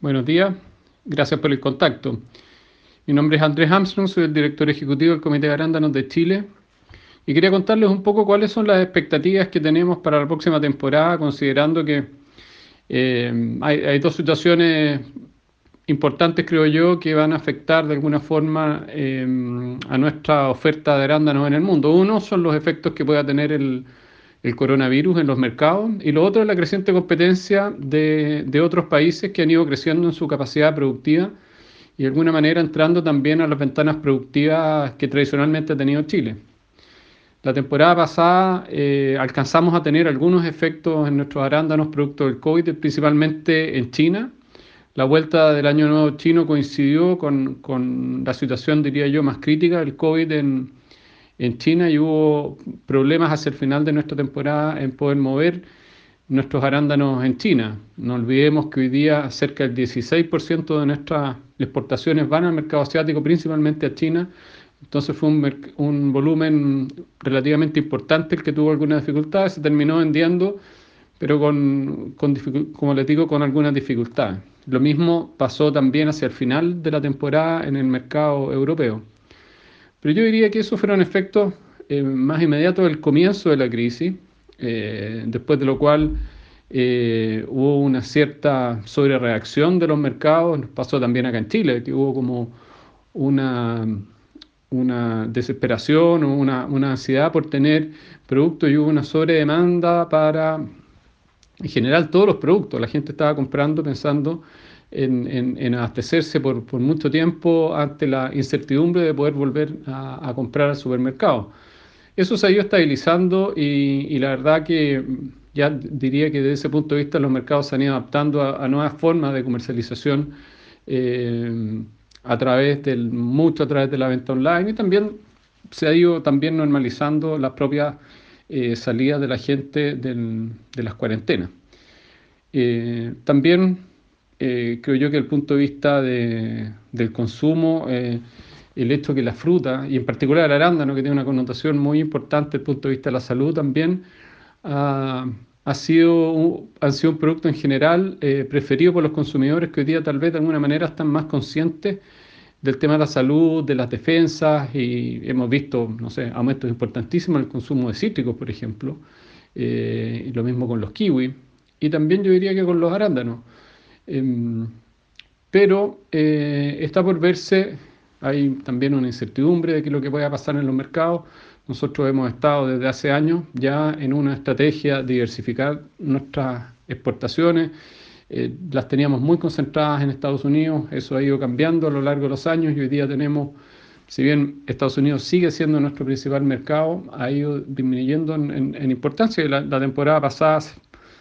Buenos días, gracias por el contacto. Mi nombre es Andrés Armstrong, soy el director ejecutivo del Comité de Arándanos de Chile y quería contarles un poco cuáles son las expectativas que tenemos para la próxima temporada, considerando que eh, hay, dos situaciones importantes, creo yo, que van a afectar de alguna forma eh, a nuestra oferta de arándanos en el mundo. Uno son los efectos que pueda tener el, el coronavirus en los mercados y lo otro es la creciente competencia de, de, otros países que han ido creciendo en su capacidad productiva y de alguna manera entrando también a las ventanas productivas que tradicionalmente ha tenido Chile. La temporada pasada eh, alcanzamos a tener algunos efectos en nuestros arándanos producto del COVID, principalmente en China. La vuelta del año nuevo chino coincidió con, con la situación, diría yo, más crítica del COVID en, en China y hubo problemas hacia el final de nuestra temporada en poder mover nuestros arándanos en China. No olvidemos que hoy día cerca del 16% de nuestras exportaciones van al mercado asiático, principalmente a China. Entonces fue un, un volumen relativamente importante el que tuvo algunas dificultades, se terminó vendiendo, pero con, con, como les digo, con algunas dificultades. Lo mismo pasó también hacia el final de la temporada en el mercado europeo. Pero yo diría que esos fueron efectos eh, más inmediatos del comienzo de la crisis, eh, después de lo cual eh, hubo una cierta sobrereacción de los mercados, nos pasó también acá en Chile, que hubo como una, una desesperación o una, una ansiedad por tener productos y hubo una sobredemanda para, en general, todos los productos. La gente estaba comprando pensando en, abastecerse por, mucho tiempo ante la incertidumbre de poder volver a, comprar al supermercado. Eso se ha ido estabilizando y, la verdad que ya diría que desde ese punto de vista los mercados se han ido adaptando a, nuevas formas de comercialización eh, a través del mucho a través de la venta online y también se ha ido también normalizando las propias eh, salidas de la gente de las cuarentenas. Eh, también eh, creo yo que desde el punto de vista del consumo, eh, el hecho que la fruta, y en particular el arándano, que tiene una connotación muy importante desde el punto de vista de la salud también, ha, sido un, sido un producto en general eh, preferido por los consumidores que hoy día tal vez de alguna manera están más conscientes del tema de la salud, de las defensas, y hemos visto, no sé, aumentos importantísimos en el consumo de cítricos, por ejemplo, y lo mismo con los kiwis, y también yo diría que con los arándanos. Em, pero eh, está por verse, hay también una incertidumbre de qué es lo que pueda pasar en los mercados. Nosotros hemos estado desde hace años ya en una estrategia de diversificar nuestras exportaciones. Eh, las teníamos muy concentradas en Estados Unidos, eso ha ido cambiando a lo largo de los años y hoy día tenemos, si bien Estados Unidos sigue siendo nuestro principal mercado, ha ido disminuyendo en, importancia. La, la temporada pasada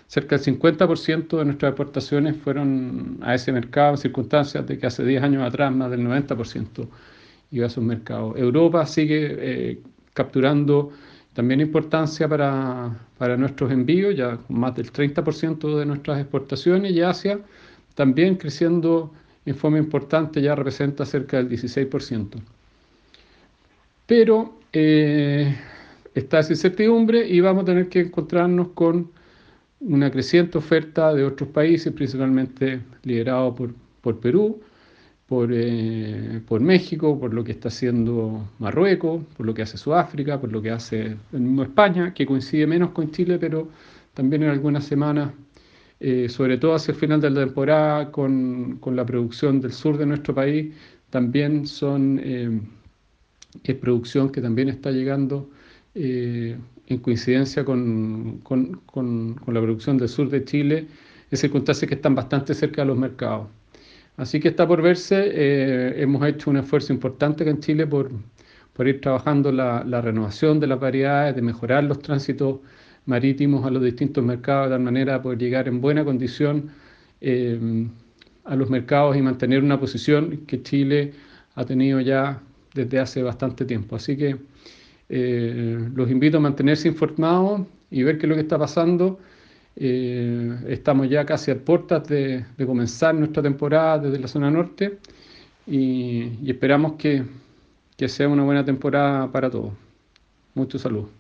cerca del 50% de nuestras exportaciones fueron a ese mercado en circunstancias de que hace 10 años atrás más del 90% iba a esos mercados. Europa sigue eh, capturando también importancia para, para, nuestros envíos, ya más del 30% de nuestras exportaciones, y Asia también creciendo en forma importante, ya representa cerca del 16%. Pero eh, está esa incertidumbre y vamos a tener que encontrarnos con una creciente oferta de otros países, principalmente liderado por, por Perú, por, eh, por, México, por lo que está haciendo Marruecos, por lo que hace Sudáfrica, por lo que hace el España, que coincide menos con Chile, pero también en algunas semanas, eh, sobre todo hacia el final de la temporada, con, con, la producción del sur de nuestro país, también son, eh, es producción que también está llegando en coincidencia con, la producción del sur de Chile, en circunstancias que están bastante cerca de los mercados. Así que está por verse, eh, hemos hecho un esfuerzo importante acá en Chile por, ir trabajando la, renovación de las variedades, de mejorar los tránsitos marítimos a los distintos mercados, de tal manera de poder llegar en buena condición eh, a los mercados y mantener una posición que Chile ha tenido ya desde hace bastante tiempo. Así que eh, los invito a mantenerse informados y ver qué es lo que está pasando. Eh, estamos ya casi a puertas de, comenzar nuestra temporada desde la zona norte y, esperamos que, que sea una buena temporada para todos. Mucho salud.